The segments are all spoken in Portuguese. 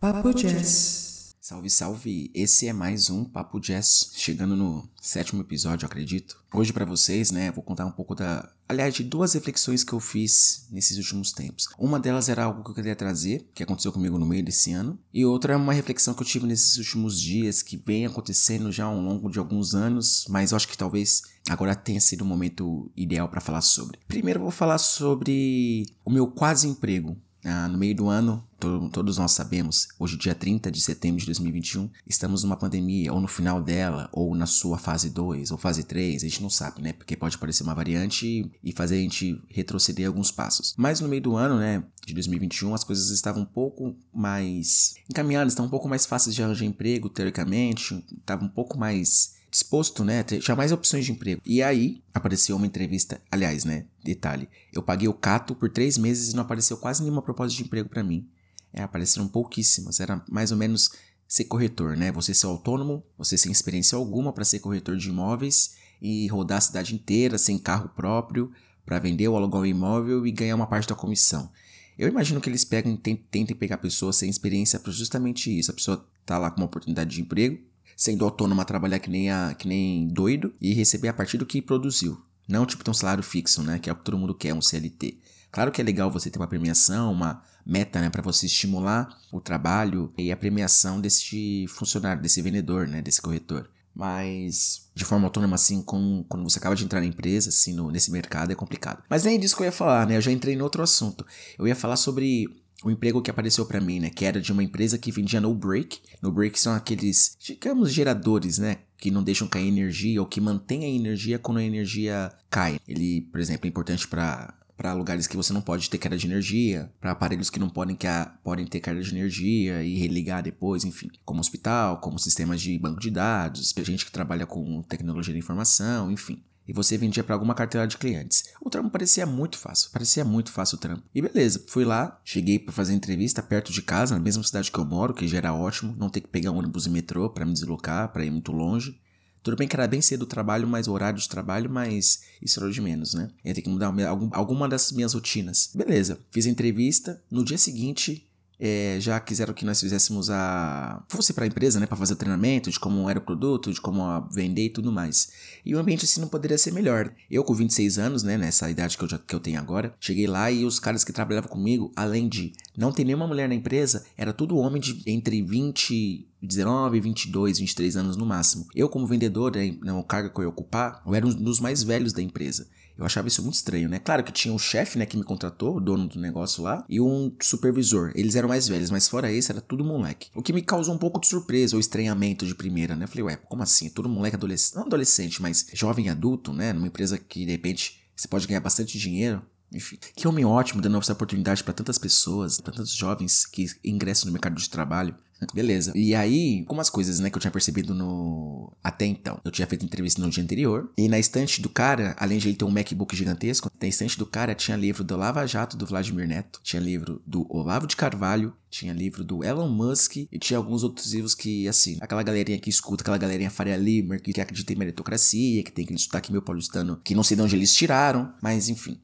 Papo Jazz. Salve, salve! Esse é mais um Papo Jazz, chegando no sétimo episódio, acredito. Hoje para vocês, né, vou contar um pouco da, aliás, de duas reflexões que eu fiz nesses últimos tempos. Uma delas era algo que eu queria trazer, que aconteceu comigo no meio desse ano, e outra é uma reflexão que eu tive nesses últimos dias, que vem acontecendo já ao longo de alguns anos, mas eu acho que talvez agora tenha sido o momento ideal para falar sobre. Primeiro eu vou falar sobre o meu quase emprego. Ah, no meio do ano, to todos nós sabemos, hoje, dia 30 de setembro de 2021, estamos numa pandemia, ou no final dela, ou na sua fase 2, ou fase 3, a gente não sabe, né? Porque pode aparecer uma variante e fazer a gente retroceder alguns passos. Mas no meio do ano, né, de 2021, as coisas estavam um pouco mais encaminhadas, estavam um pouco mais fáceis de arranjar emprego, teoricamente, estavam um pouco mais disposto, né, ter, tinha mais opções de emprego. E aí apareceu uma entrevista, aliás, né, detalhe, eu paguei o Cato por três meses e não apareceu quase nenhuma proposta de emprego para mim. É, apareceram pouquíssimas, era mais ou menos ser corretor, né, você ser autônomo, você sem experiência alguma para ser corretor de imóveis e rodar a cidade inteira sem carro próprio para vender ou alugar um imóvel e ganhar uma parte da comissão. Eu imagino que eles pegam, tentem pegar pessoas sem experiência para justamente isso. A pessoa tá lá com uma oportunidade de emprego, sendo autônomo a trabalhar que nem, a, que nem doido e receber a partir do que produziu. Não tipo ter um salário fixo, né? Que é o que todo mundo quer, um CLT. Claro que é legal você ter uma premiação, uma meta, né, para você estimular o trabalho e a premiação desse funcionário, desse vendedor, né, desse corretor. Mas de forma autônoma, assim, com, quando você acaba de entrar na empresa, assim, no, nesse mercado, é complicado. Mas nem disso que eu ia falar, né? Eu já entrei em outro assunto. Eu ia falar sobre o emprego que apareceu para mim, né? Que era de uma empresa que vendia no break. No break são aqueles, digamos, geradores, né? Que não deixam cair energia ou que mantêm a energia quando a energia cai. Ele, por exemplo, é importante para para lugares que você não pode ter queda de energia, para aparelhos que não podem, que a, podem ter queda de energia e religar depois, enfim, como hospital, como sistemas de banco de dados, gente que trabalha com tecnologia de informação, enfim e você vendia para alguma carteira de clientes. O trampo parecia muito fácil, parecia muito fácil o trampo. E beleza, fui lá, cheguei para fazer entrevista perto de casa, na mesma cidade que eu moro, que já era ótimo, não ter que pegar ônibus e metrô para me deslocar, para ir muito longe. Tudo bem que era bem cedo o trabalho, mais o horário de trabalho, mas isso era de menos, né? Ia ter que mudar alguma das minhas rotinas. Beleza, fiz a entrevista. No dia seguinte, é, já quiseram que nós fizéssemos a. fosse para a empresa, né, para fazer o treinamento de como era o produto, de como vender e tudo mais. E o ambiente assim não poderia ser melhor. Eu, com 26 anos, né, nessa idade que eu, já, que eu tenho agora, cheguei lá e os caras que trabalhavam comigo, além de não ter nenhuma mulher na empresa, era tudo homem de entre 20 19, 22, 23 anos no máximo. Eu, como vendedor, né, no cargo que eu ia ocupar, eu era um dos mais velhos da empresa. Eu achava isso muito estranho, né? Claro que tinha um chefe, né, que me contratou, o dono do negócio lá, e um supervisor. Eles eram mais velhos, mas fora esse, era tudo moleque. O que me causou um pouco de surpresa ou estranhamento de primeira, né? Eu falei, ué, como assim? Tudo moleque adolescente, não adolescente, mas jovem adulto, né? Numa empresa que de repente você pode ganhar bastante dinheiro. Enfim, que homem ótimo dando essa oportunidade para tantas pessoas, para tantos jovens que ingressam no mercado de trabalho. Beleza. E aí, algumas coisas, né, que eu tinha percebido no. Até então. Eu tinha feito entrevista no dia anterior. E na estante do cara, além de ele ter um MacBook gigantesco, na estante do cara tinha livro do Lava Jato do Vladimir Neto, tinha livro do Olavo de Carvalho, tinha livro do Elon Musk e tinha alguns outros livros que, assim, aquela galerinha que escuta, aquela galerinha Faria Limer, que acredita em meritocracia, que tem aquele sotaque meu paulistano, que não sei de onde eles tiraram, mas enfim.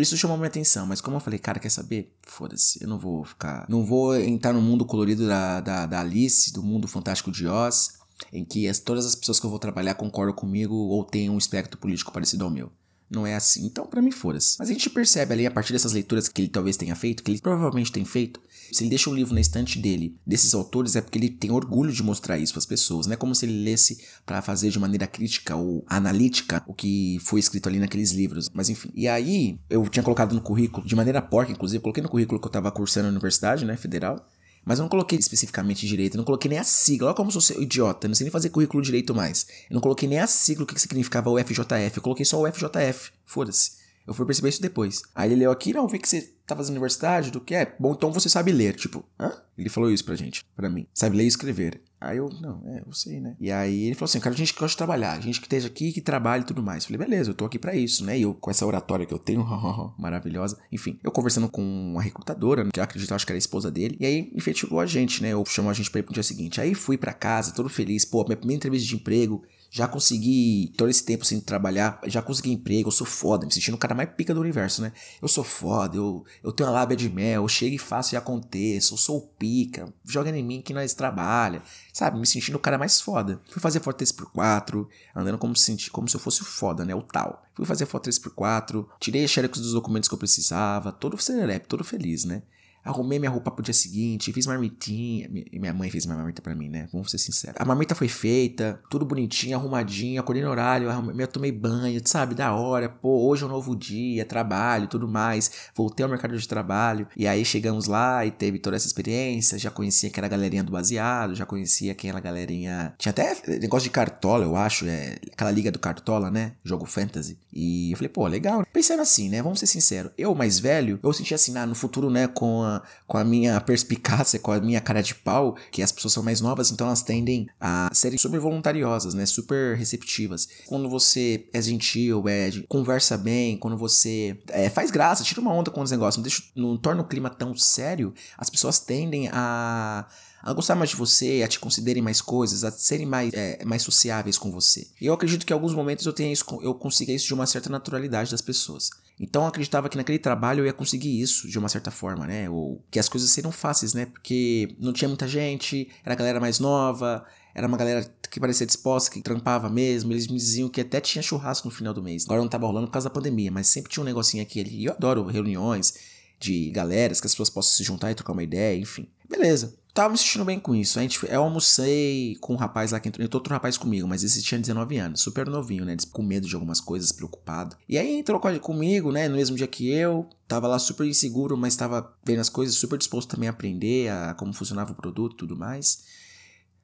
Isso chamou minha atenção, mas como eu falei, cara, quer saber? Foda-se, eu não vou ficar. Não vou entrar no mundo colorido da, da, da Alice, do mundo fantástico de Oz, em que as, todas as pessoas que eu vou trabalhar concordam comigo ou têm um espectro político parecido ao meu não é assim. Então, para mim, foda-se. Mas a gente percebe ali, a partir dessas leituras que ele talvez tenha feito, que ele provavelmente tem feito, se ele deixa um livro na estante dele, desses autores, é porque ele tem orgulho de mostrar isso para as pessoas. Não é como se ele lesse para fazer de maneira crítica ou analítica o que foi escrito ali naqueles livros. Mas enfim. E aí, eu tinha colocado no currículo, de maneira porca, inclusive, coloquei no currículo que eu tava cursando na universidade, né, federal. Mas eu não coloquei especificamente direito, eu não coloquei nem a sigla. Olha como eu sou idiota, eu não sei nem fazer currículo direito mais. Eu não coloquei nem a sigla, o que significava o FJF. Eu coloquei só o FJF. Foda-se. Eu fui perceber isso depois. Aí ele leu aqui, não, vi que você tá fazendo universidade, do que é? Bom, então você sabe ler. Tipo, hã? Ele falou isso pra gente, pra mim. Sabe ler e escrever. Aí eu, não, é, eu sei, né? E aí ele falou assim, cara, a gente que gosta de trabalhar, gente que esteja aqui, que trabalhe e tudo mais. Eu falei, beleza, eu tô aqui para isso, né? E eu, com essa oratória que eu tenho, maravilhosa. Enfim, eu conversando com uma recrutadora, que eu acredito, acho que era a esposa dele, e aí efetivou a gente, né? Eu chamou a gente pra ir pro dia seguinte. Aí fui para casa, todo feliz, pô, minha primeira entrevista de emprego, já consegui, todo esse tempo sem trabalhar, já consegui emprego, eu sou foda, me sentindo o cara mais pica do universo, né? Eu sou foda, eu eu tenho uma lábia de mel, eu chego e faço e aconteço, eu sou o pica, joga em mim que nós trabalha, sabe? Me sentindo o cara mais foda. Fui fazer foto 3x4, andando como se, como se eu fosse o foda, né? O tal. Fui fazer foto 3x4, tirei a xerox dos documentos que eu precisava, todo serelepe, todo feliz, né? Arrumei minha roupa pro dia seguinte, fiz marmitinha. Minha mãe fez minha marmita pra mim, né? Vamos ser sinceros. A marmita foi feita, tudo bonitinho, arrumadinho, acordei no horário, eu tomei banho, sabe? Da hora. Pô, hoje é um novo dia, trabalho, tudo mais. Voltei ao mercado de trabalho. E aí chegamos lá e teve toda essa experiência. Já conhecia aquela galerinha do baseado, já conhecia aquela galerinha. Tinha até negócio de cartola, eu acho. É, aquela liga do cartola, né? Jogo fantasy. E eu falei, pô, legal. Pensando assim, né? Vamos ser sinceros. Eu, mais velho, eu senti assim, ah, no futuro, né? Com a com a minha perspicácia, com a minha cara de pau, que as pessoas são mais novas, então elas tendem a serem super voluntariosas, né? Super receptivas. Quando você é gentil, é, conversa bem, quando você é, faz graça, tira uma onda com os negócios, não, deixa, não torna o clima tão sério, as pessoas tendem a a gostar mais de você, a te considerem mais coisas, a serem mais, é, mais sociáveis com você. E eu acredito que em alguns momentos eu tenha isso, eu consiga isso de uma certa naturalidade das pessoas. Então eu acreditava que naquele trabalho eu ia conseguir isso de uma certa forma, né? Ou que as coisas seriam fáceis, né? Porque não tinha muita gente, era galera mais nova, era uma galera que parecia disposta, que trampava mesmo. Eles me diziam que até tinha churrasco no final do mês. Agora não tava rolando por causa da pandemia, mas sempre tinha um negocinho aqui ali. E eu adoro reuniões de galeras que as pessoas possam se juntar e trocar uma ideia, enfim. Beleza tava me sentindo bem com isso. A gente, eu almocei com um rapaz lá que entrou. Entrou outro rapaz comigo, mas esse tinha 19 anos, super novinho, né? Com medo de algumas coisas, preocupado. E aí entrou comigo, né? No mesmo dia que eu. Tava lá super inseguro, mas tava vendo as coisas, super disposto também a aprender a como funcionava o produto e tudo mais.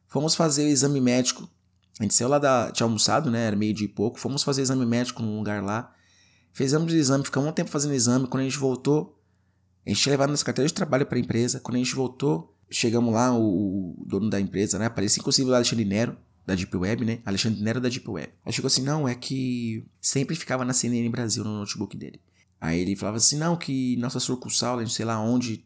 Fomos fazer o exame médico. A gente saiu lá da. Tinha almoçado, né? Era meio dia e pouco. Fomos fazer exame médico num lugar lá. Fizemos o exame, ficamos um tempo fazendo o exame. Quando a gente voltou, a gente tinha levado nossa carteira de trabalho para a empresa. Quando a gente voltou, Chegamos lá, o, o dono da empresa, né? Aparecia inclusive o Alexandre Nero, da Deep Web, né? Alexandre Nero da Deep Web. Aí chegou assim, não, é que sempre ficava na CNN Brasil no notebook dele. Aí ele falava assim, não, que nossa sucursal, não sei lá onde,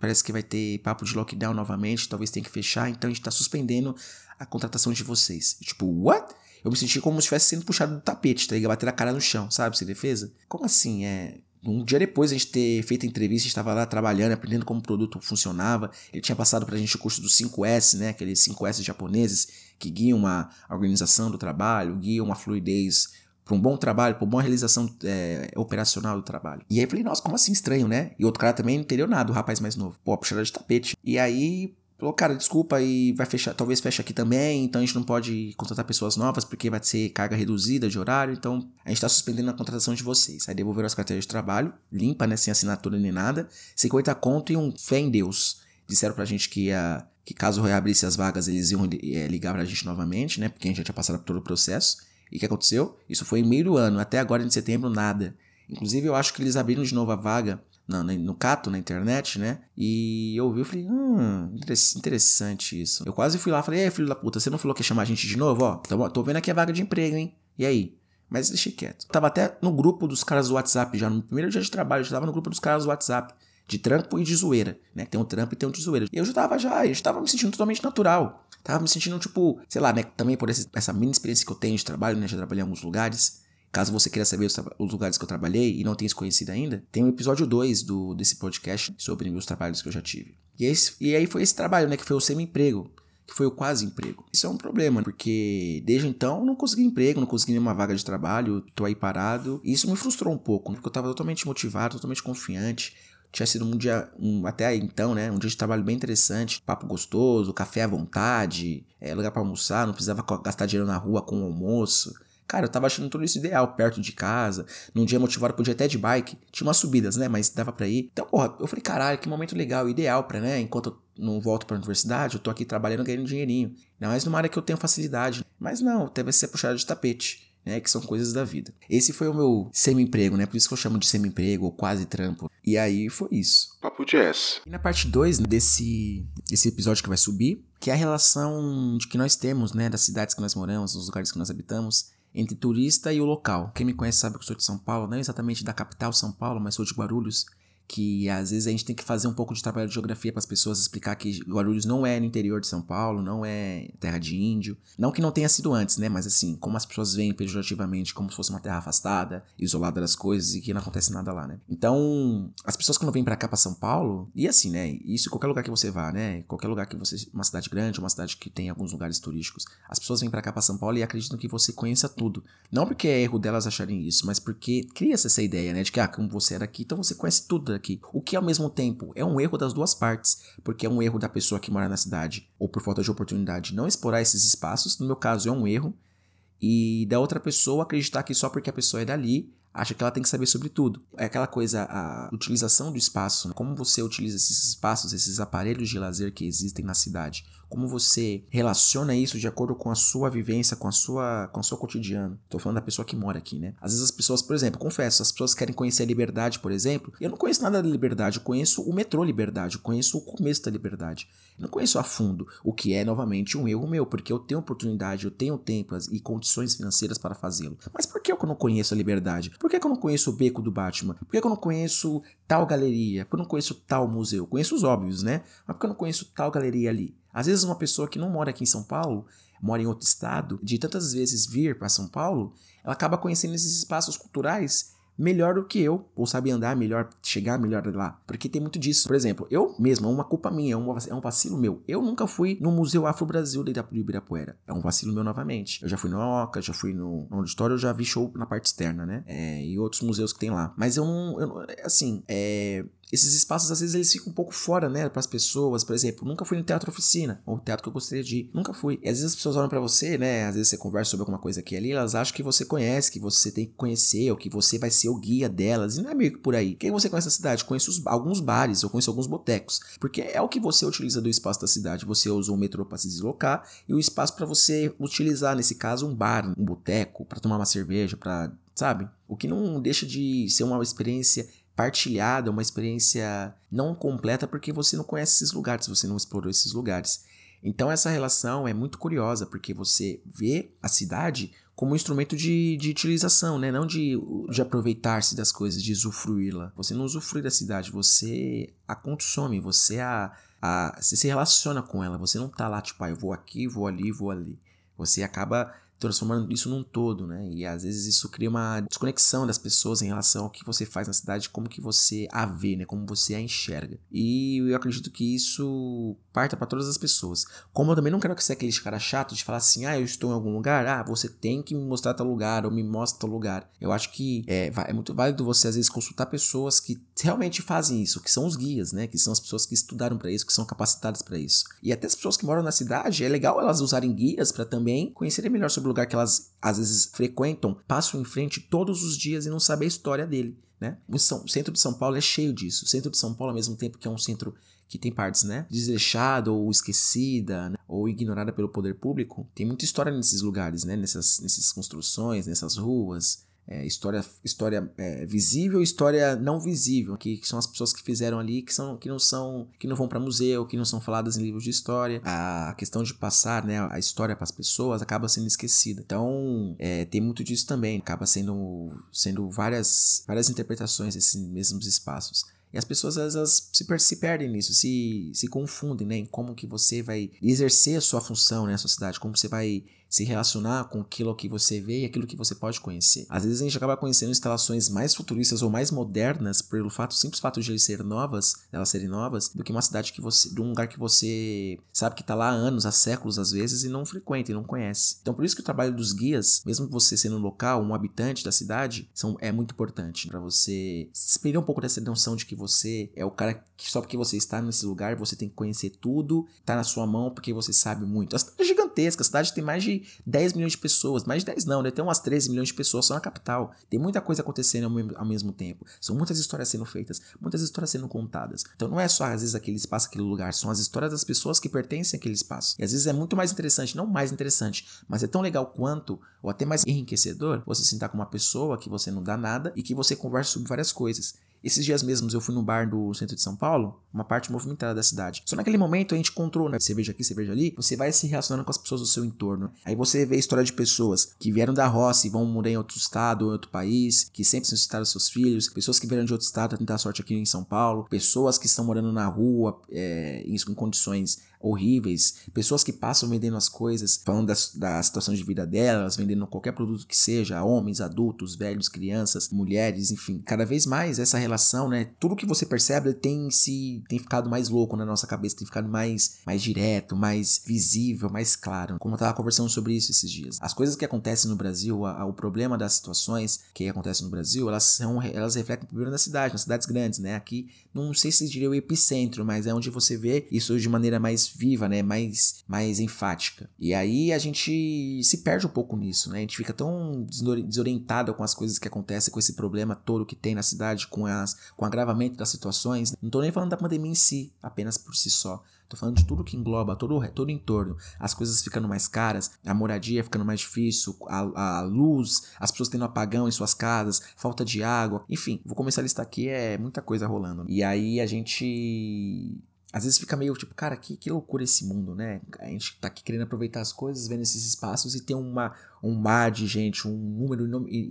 parece que vai ter papo de lockdown novamente, talvez tenha que fechar, então a gente tá suspendendo a contratação de vocês. E, tipo, what? Eu me senti como se estivesse sendo puxado do tapete, tá ligado? Bater a cara no chão, sabe? Sem defesa. Como assim? É. Um dia depois a gente ter feito a entrevista, a gente estava lá trabalhando, aprendendo como o produto funcionava. Ele tinha passado para a gente o curso dos 5S, né? Aqueles 5S japoneses que guiam uma organização do trabalho, guiam uma fluidez para um bom trabalho, para uma boa realização é, operacional do trabalho. E aí eu falei, nossa, como assim estranho, né? E outro cara também não entendeu nada, o rapaz mais novo. Pô, puxada de tapete. E aí Falou, cara, desculpa, e vai fechar, talvez feche aqui também, então a gente não pode contratar pessoas novas porque vai ser carga reduzida de horário, então a gente está suspendendo a contratação de vocês. Aí devolveram as carteiras de trabalho, limpa, né, sem assinatura nem nada, 50 conto e um fé em Deus. Disseram pra gente que ia, que caso reabrisse as vagas, eles iam é, ligar pra gente novamente, né, porque a gente já tinha passado por todo o processo. E o que aconteceu? Isso foi em meio do ano, até agora em setembro, nada. Inclusive, eu acho que eles abriram de novo a vaga no, no Cato, na internet, né? E eu ouvi, eu falei, hum, interessante isso. Eu quase fui lá falei, ei, filho da puta, você não falou que ia chamar a gente de novo? Ó, tô, tô vendo aqui a vaga de emprego, hein? E aí? Mas deixei quieto. tava até no grupo dos caras do WhatsApp já, no primeiro dia de trabalho, eu já tava no grupo dos caras do WhatsApp. De trampo e de zoeira, né? Tem um trampo e tem um de zoeira. E eu já tava já, eu já tava me sentindo totalmente natural. Tava me sentindo, tipo, sei lá, né? Também por esse, essa mini experiência que eu tenho de trabalho, né? Já trabalhei em alguns lugares. Caso você queira saber os, os, lugares que eu trabalhei e não tenha se conhecido ainda, tem o um episódio 2 do, desse podcast sobre meus trabalhos que eu já tive. E, esse, e aí foi esse trabalho, né? Que foi o semi-emprego que foi o quase emprego. Isso é um problema, porque desde então eu não consegui emprego, não consegui nenhuma vaga de trabalho, tô aí parado. E isso me frustrou um pouco, porque eu tava totalmente motivado, totalmente confiante. Tinha sido um dia, um, até então, né? Um dia de trabalho bem interessante, papo gostoso, café à vontade, é, lugar para almoçar, não precisava gastar dinheiro na rua com o almoço. Cara, eu tava achando tudo isso ideal, perto de casa. Num dia motivado, podia até de bike. Tinha umas subidas, né? Mas dava pra ir. Então, porra, eu falei, caralho, que momento legal, ideal pra, né? Enquanto eu não volto pra universidade, eu tô aqui trabalhando, ganhando dinheirinho. Ainda mais numa área que eu tenho facilidade. Mas não, deve ser puxado de tapete. Né, que são coisas da vida. Esse foi o meu semi-emprego, né? Por isso que eu chamo de semi-emprego ou quase trampo. E aí foi isso. Papo Jazz. E na parte 2 desse, desse episódio que vai subir, que é a relação de que nós temos, né? Das cidades que nós moramos, dos lugares que nós habitamos, entre turista e o local. Quem me conhece sabe que eu sou de São Paulo, não exatamente da capital São Paulo, mas sou de Guarulhos, que às vezes a gente tem que fazer um pouco de trabalho de geografia para as pessoas explicar que Guarulhos não é no interior de São Paulo, não é terra de índio. Não que não tenha sido antes, né? Mas assim, como as pessoas veem pejorativamente como se fosse uma terra afastada, isolada das coisas e que não acontece nada lá, né? Então, as pessoas quando vêm para cá para São Paulo, e assim, né? Isso em qualquer lugar que você vá, né? Qualquer lugar que você, uma cidade grande, uma cidade que tem alguns lugares turísticos, as pessoas vêm para cá para São Paulo e acreditam que você conheça tudo. Não porque é erro delas acharem isso, mas porque cria-se essa ideia, né? De que, ah, como você é daqui, então você conhece tudo daqui. O que ao mesmo tempo é um erro das duas partes, porque é um erro da pessoa que mora na cidade ou por falta de oportunidade não explorar esses espaços, no meu caso é um erro, e da outra pessoa acreditar que só porque a pessoa é dali acha que ela tem que saber sobre tudo. É aquela coisa, a utilização do espaço, né? como você utiliza esses espaços, esses aparelhos de lazer que existem na cidade, como você relaciona isso de acordo com a sua vivência, com a sua, com o seu cotidiano. Tô falando da pessoa que mora aqui, né? Às vezes as pessoas, por exemplo, confesso, as pessoas querem conhecer a liberdade, por exemplo. Eu não conheço nada da liberdade, eu conheço o metrô liberdade, eu conheço o começo da liberdade. Eu não conheço a fundo, o que é novamente um erro meu, porque eu tenho oportunidade, eu tenho tempo e condições financeiras para fazê-lo. Mas por que eu não conheço a liberdade? Por que eu não conheço o beco do Batman? Por que eu não conheço tal galeria? Por que eu não conheço tal museu? Conheço os óbvios, né? Mas por que eu não conheço tal galeria ali? Às vezes uma pessoa que não mora aqui em São Paulo, mora em outro estado, de tantas vezes vir para São Paulo, ela acaba conhecendo esses espaços culturais melhor do que eu, ou sabe andar melhor, chegar melhor lá. Porque tem muito disso. Por exemplo, eu mesmo, é uma culpa minha, é um, é vacilo meu. Eu nunca fui no Museu Afro-Brasil de Ibirapuera. É um vacilo meu novamente. Eu já fui no Oca, já fui no, no auditório, eu já vi show na parte externa, né? É, e outros museus que tem lá. Mas eu não. Eu, assim, é esses espaços às vezes eles ficam um pouco fora, né, para as pessoas. Por exemplo, nunca fui no teatro oficina, ou teatro que eu gostaria de ir, nunca fui. E às vezes as pessoas olham para você, né, às vezes você conversa sobre alguma coisa aqui ali, elas acham que você conhece, que você tem que conhecer, ou que você vai ser o guia delas. E não é meio que por aí. Quem você conhece a cidade? Conheço os, alguns bares, eu conheço alguns botecos, porque é o que você utiliza do espaço da cidade. Você usa o metrô para se deslocar e o espaço para você utilizar, nesse caso, um bar, um boteco, para tomar uma cerveja, para sabe? O que não deixa de ser uma experiência partilhada, uma experiência não completa porque você não conhece esses lugares, você não explorou esses lugares. Então essa relação é muito curiosa porque você vê a cidade como um instrumento de, de utilização, né? não de, de aproveitar-se das coisas, de usufruí-la. Você não usufrui da cidade, você a consome, você a, a você se relaciona com ela. Você não tá lá tipo, ah, eu vou aqui, vou ali, vou ali. Você acaba transformando isso num todo, né? E às vezes isso cria uma desconexão das pessoas em relação ao que você faz na cidade, como que você a vê, né? Como você a enxerga. E eu acredito que isso parta para todas as pessoas. Como eu também não quero que você aquele cara chato de falar assim, ah, eu estou em algum lugar, ah, você tem que me mostrar tal lugar ou me mostra tal lugar. Eu acho que é, é muito válido você às vezes consultar pessoas que realmente fazem isso, que são os guias, né? Que são as pessoas que estudaram para isso, que são capacitadas para isso. E até as pessoas que moram na cidade, é legal elas usarem guias para também conhecerem melhor sobre lugar que elas às vezes frequentam, passam em frente todos os dias e não sabem a história dele. Né? O, São, o centro de São Paulo é cheio disso. O centro de São Paulo, ao mesmo tempo que é um centro que tem partes, né, desleixada ou esquecida, né, ou ignorada pelo poder público, tem muita história nesses lugares, né, nessas, nessas construções, nessas ruas, é, história, história é, visível história não visível, que, que, são as pessoas que fizeram ali, que, são, que não são, que não vão para museu, que não são faladas em livros de história. A questão de passar né, a história para as pessoas acaba sendo esquecida. Então, é, tem muito disso também. Acaba sendo, sendo várias, várias interpretações desses mesmos espaços. E as pessoas às vezes se, se perdem nisso, se, se confundem né, em como que você vai exercer a sua função né, na sociedade, como você vai se relacionar com aquilo que você vê e aquilo que você pode conhecer. Às vezes a gente acaba conhecendo instalações mais futuristas ou mais modernas pelo fato, simples fato de eles serem novas, elas serem novas, do que uma cidade que você, de um lugar que você sabe que está lá há anos, há séculos às vezes e não frequenta e não conhece. Então por isso que o trabalho dos guias, mesmo você sendo um local, um habitante da cidade, são, é muito importante para você se perder um pouco dessa noção de que você é o cara que só porque você está nesse lugar você tem que conhecer tudo, tá na sua mão porque você sabe muito. A cidade é gigantesca, a cidade tem mais de 10 milhões de pessoas, mais de 10 não, né? Tem umas 13 milhões de pessoas só na capital. Tem muita coisa acontecendo ao, mesmo tempo. São muitas histórias sendo feitas, muitas histórias sendo contadas. Então não é só às vezes aquele espaço, aquele lugar, são as histórias das pessoas que pertencem àquele espaço. E às vezes é muito mais interessante, não mais interessante, mas é tão legal quanto, ou até mais enriquecedor, você sentar com uma pessoa que você não dá nada e que você conversa sobre várias coisas. Esses dias mesmos eu fui no bar do centro de São Paulo, uma parte movimentada da cidade. Só naquele momento a gente encontrou, né? Cerveja aqui, cerveja ali. Você vai se relacionando com as pessoas do seu entorno. Aí você vê a história de pessoas que vieram da roça e vão morar em outro estado, ou outro país, que sempre necessitaram seus filhos, pessoas que vieram de outro estado tentar sorte aqui em São Paulo, pessoas que estão morando na rua é, em, em condições horríveis, pessoas que passam vendendo as coisas, falando da situação de vida delas, vendendo qualquer produto que seja, homens, adultos, velhos, crianças, mulheres, enfim. Cada vez mais essa relação, né? Tudo que você percebe tem se tem ficado mais louco na nossa cabeça, tem ficado mais mais direto, mais visível, mais claro. Como eu tava conversando sobre isso esses dias. As coisas que acontecem no Brasil, a, a, o problema das situações que acontecem no Brasil, elas são elas refletem primeiro na cidade, nas cidades grandes, né? Aqui não sei se diria o epicentro, mas é onde você vê isso de maneira mais viva, né? Mais, mais enfática. E aí a gente se perde um pouco nisso, né? A gente fica tão desorientado com as coisas que acontecem, com esse problema todo que tem na cidade, com, as, com o agravamento das situações. Não tô nem falando da pandemia em si, apenas por si só. Tô falando de tudo que engloba, todo, todo o entorno. As coisas ficando mais caras, a moradia ficando mais difícil, a, a luz, as pessoas tendo apagão em suas casas, falta de água. Enfim, vou começar a listar aqui, é muita coisa rolando. E aí a gente às vezes fica meio tipo, cara, que, que loucura esse mundo, né? A gente tá aqui querendo aproveitar as coisas, vendo esses espaços e tem uma, um mar de gente, um número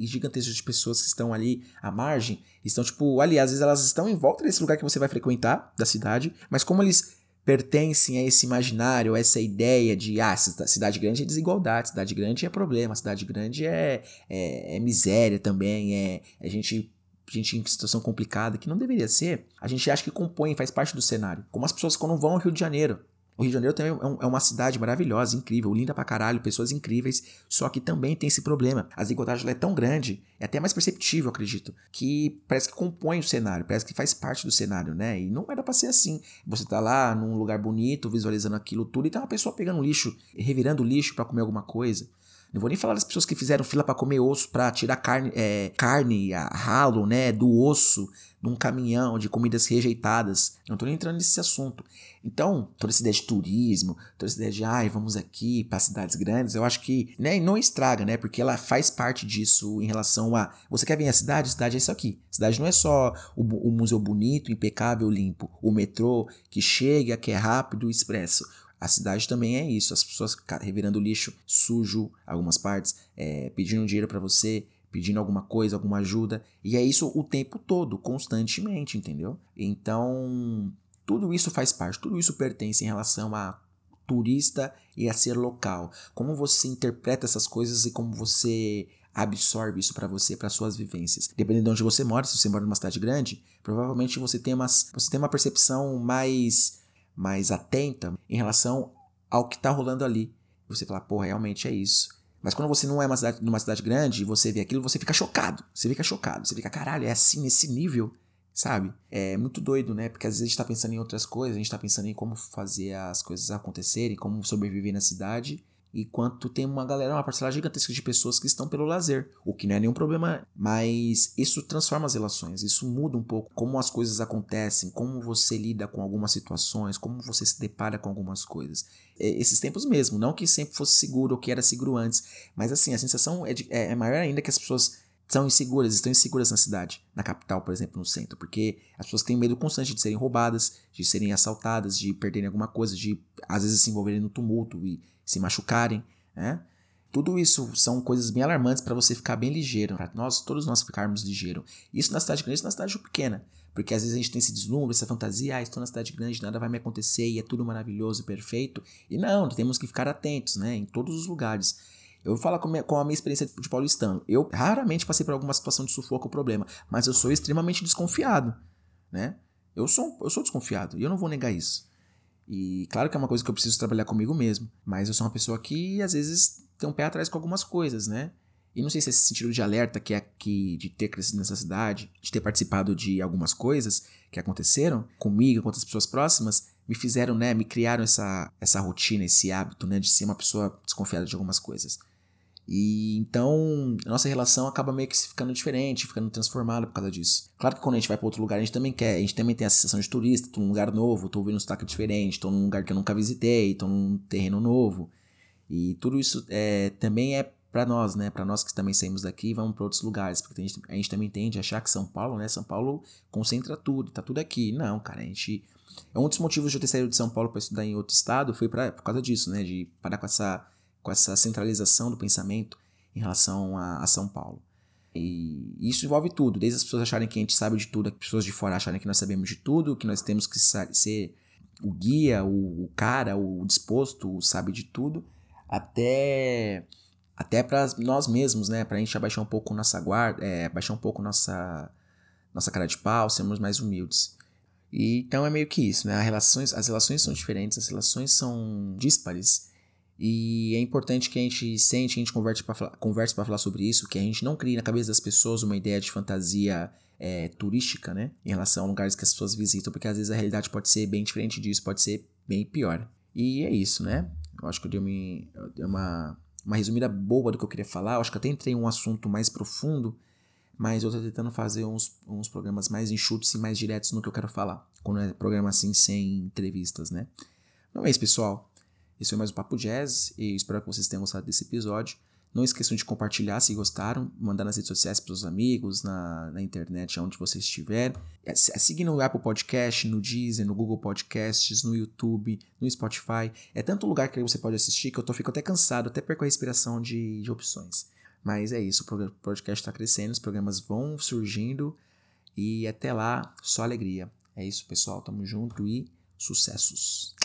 gigantesco de pessoas que estão ali à margem, estão tipo, ali, às vezes elas estão em volta desse lugar que você vai frequentar, da cidade, mas como eles pertencem a esse imaginário, a essa ideia de, ah, cidade grande é desigualdade, cidade grande é problema, cidade grande é, é, é miséria também, é, é gente gente em situação complicada, que não deveria ser, a gente acha que compõe, faz parte do cenário. Como as pessoas quando vão ao Rio de Janeiro. O Rio de Janeiro também é, é uma cidade maravilhosa, incrível, linda pra caralho, pessoas incríveis, só que também tem esse problema. A desigualdade é tão grande, é até mais perceptível, acredito, que parece que compõe o cenário, parece que faz parte do cenário, né? E não era pra ser assim. Você tá lá num lugar bonito, visualizando aquilo tudo, e tem uma pessoa pegando lixo, revirando lixo para comer alguma coisa. Não vou nem falar das pessoas que fizeram fila para comer osso, para tirar carne, é, carne, a ralo, né, do osso num caminhão de comidas rejeitadas. Não tô nem entrando nesse assunto. Então, toda essa ideia de turismo, toda essa ideia de, ai, vamos aqui para cidades grandes, eu acho que, né, não estraga, né, porque ela faz parte disso em relação a, você quer vir à cidade? Cidade é isso aqui. Cidade não é só o, o museu bonito, impecável, limpo, o metrô que chega, que é rápido, expresso. A cidade também é isso, as pessoas revirando lixo sujo, algumas partes, é, pedindo dinheiro para você, pedindo alguma coisa, alguma ajuda, e é isso o tempo todo, constantemente, entendeu? Então, tudo isso faz parte, tudo isso pertence em relação a turista e a ser local. Como você interpreta essas coisas e como você absorve isso para você, para suas vivências. Dependendo de onde você mora, se você mora numa cidade grande, provavelmente você tem uma, você tem uma percepção mais mais atenta em relação ao que está rolando ali. Você fala, pô, realmente é isso. Mas quando você não é uma cidade, numa cidade grande e você vê aquilo, você fica chocado. Você fica chocado. Você fica, caralho, é assim, nesse nível, sabe? É muito doido, né? Porque às vezes a gente tá pensando em outras coisas, a gente tá pensando em como fazer as coisas acontecerem, como sobreviver na cidade enquanto tem uma galera, uma parcela gigantesca de pessoas que estão pelo lazer, o que não é nenhum problema, mas isso transforma as relações, isso muda um pouco como as coisas acontecem, como você lida com algumas situações, como você se depara com algumas coisas. É, esses tempos mesmo, não que sempre fosse seguro ou que era seguro antes, mas assim, a sensação é, de, é, é maior ainda que as pessoas são inseguras, estão inseguras na cidade, na capital, por exemplo, no centro, porque as pessoas têm medo constante de serem roubadas, de serem assaltadas, de perderem alguma coisa, de às vezes se envolverem no tumulto e se machucarem, né? Tudo isso são coisas bem alarmantes para você ficar bem ligeiro, para nós, todos nós ficarmos ligeiro. Isso na cidade grande, isso na cidade pequena. Porque às vezes a gente tem esse deslumbre, essa fantasia, ah, estou na cidade grande, nada vai me acontecer e é tudo maravilhoso, perfeito. E não, temos que ficar atentos, né, em todos os lugares. Eu vou falar com a, minha, com a minha experiência de paulistano. Eu raramente passei por alguma situação de sufoco ou problema, mas eu sou extremamente desconfiado, né? Eu sou, eu sou desconfiado e eu não vou negar isso. E claro que é uma coisa que eu preciso trabalhar comigo mesmo, mas eu sou uma pessoa que às vezes tem um pé atrás com algumas coisas, né? E não sei se esse sentido de alerta que é que de ter crescido nessa cidade, de ter participado de algumas coisas que aconteceram comigo, com outras pessoas próximas, me fizeram, né, me criaram essa essa rotina, esse hábito, né, de ser uma pessoa desconfiada de algumas coisas. E então a nossa relação acaba meio que ficando diferente, ficando transformada por causa disso. Claro que quando a gente vai para outro lugar, a gente também quer, a gente também tem a sensação de turista, tô num lugar novo, tô ouvindo um sotaque diferente, tô num lugar que eu nunca visitei, tô num terreno novo. E tudo isso é, também é para nós, né? Para nós que também saímos daqui, vamos para outros lugares, porque a gente, a gente também tende a achar que São Paulo, né? São Paulo concentra tudo, tá tudo aqui. Não, cara, a gente é um dos motivos de eu ter saído de São Paulo para estudar em outro estado foi pra, por causa disso, né? De parar com essa com essa centralização do pensamento em relação a, a São Paulo. E isso envolve tudo, desde as pessoas acharem que a gente sabe de tudo, as pessoas de fora acharem que nós sabemos de tudo, que nós temos que ser o guia, o, o cara, o disposto, o sabe de tudo, até até para nós mesmos, né? Para a gente abaixar um pouco nossa guarda, é, abaixar um pouco nossa nossa cara de pau, sermos mais humildes. E, então é meio que isso, né? As relações, as relações são diferentes, as relações são díspares. E é importante que a gente sente, que a gente converse para converse falar sobre isso, que a gente não crie na cabeça das pessoas uma ideia de fantasia é, turística, né? Em relação a lugares que as pessoas visitam, porque às vezes a realidade pode ser bem diferente disso, pode ser bem pior. E é isso, né? Eu acho que eu dei uma, eu dei uma uma resumida boa do que eu queria falar. Eu acho que até entrei em um assunto mais profundo, mas eu tô tentando fazer uns, uns programas mais enxutos e mais diretos no que eu quero falar. Quando é programa assim, sem entrevistas, né? Então é isso, pessoal. Esse foi mais um Papo Jazz e espero que vocês tenham gostado desse episódio. Não esqueçam de compartilhar se gostaram, mandar nas redes sociais para os amigos, na, na internet, onde você estiver. É, seguir no Apple Podcast, no Deezer, no Google Podcasts, no YouTube, no Spotify. É tanto lugar que você pode assistir que eu tô, fico até cansado, até perco a respiração de, de opções. Mas é isso, o podcast está crescendo, os programas vão surgindo e até lá, só alegria. É isso, pessoal. Tamo junto e sucessos!